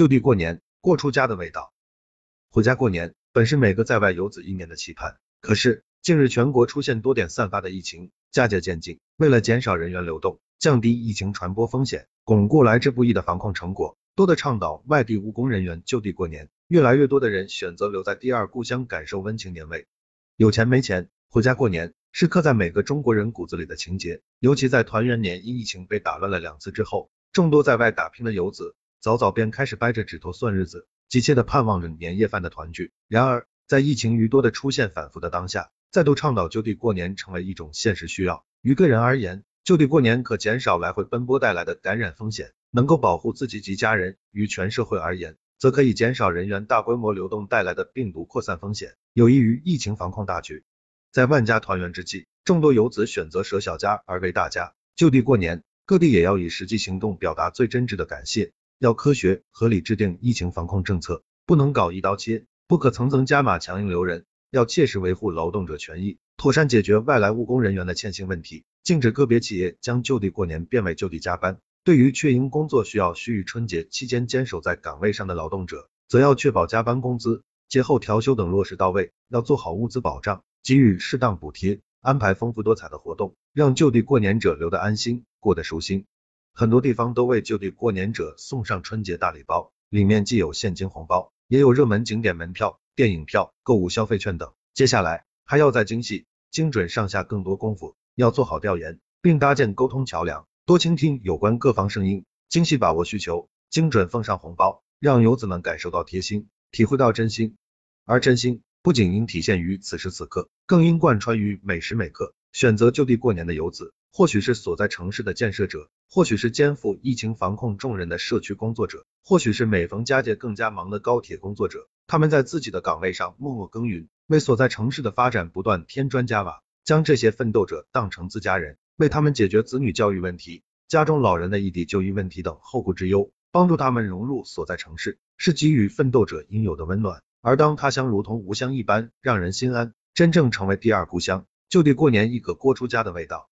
就地过年，过出家的味道。回家过年本是每个在外游子一年的期盼，可是近日全国出现多点散发的疫情，佳节渐近，为了减少人员流动，降低疫情传播风险，巩固来之不易的防控成果，多的倡导外地务工人员就地过年，越来越多的人选择留在第二故乡感受温情年味。有钱没钱，回家过年是刻在每个中国人骨子里的情节，尤其在团圆年因疫情被打乱了两次之后，众多在外打拼的游子。早早便开始掰着指头算日子，急切的盼望着年夜饭的团聚。然而，在疫情余多的出现反复的当下，再度倡导就地过年成为一种现实需要。于个人而言，就地过年可减少来回奔波带来的感染风险，能够保护自己及家人；于全社会而言，则可以减少人员大规模流动带来的病毒扩散风险，有益于疫情防控大局。在万家团圆之际，众多游子选择舍小家而为大家，就地过年，各地也要以实际行动表达最真挚的感谢。要科学合理制定疫情防控政策，不能搞一刀切，不可层层加码强硬留人，要切实维护劳动者权益，妥善解决外来务工人员的欠薪问题，禁止个别企业将就地过年变为就地加班。对于确因工作需要需于春节期间坚守在岗位上的劳动者，则要确保加班工资、节后调休等落实到位，要做好物资保障，给予适当补贴，安排丰富多彩的活动，让就地过年者留得安心，过得舒心。很多地方都为就地过年者送上春节大礼包，里面既有现金红包，也有热门景点门票、电影票、购物消费券等。接下来还要在精细、精准上下更多功夫，要做好调研，并搭建沟通桥梁，多倾听有关各方声音，精细把握需求，精准奉上红包，让游子们感受到贴心，体会到真心。而真心不仅应体现于此时此刻，更应贯穿于每时每刻。选择就地过年的游子。或许是所在城市的建设者，或许是肩负疫情防控重任的社区工作者，或许是每逢佳节更加忙的高铁工作者，他们在自己的岗位上默默耕耘，为所在城市的发展不断添砖加瓦，将这些奋斗者当成自家人，为他们解决子女教育问题、家中老人的异地就医问题等后顾之忧，帮助他们融入所在城市，是给予奋斗者应有的温暖。而当他乡如同无乡一般，让人心安，真正成为第二故乡，就地过年一个锅出家的味道。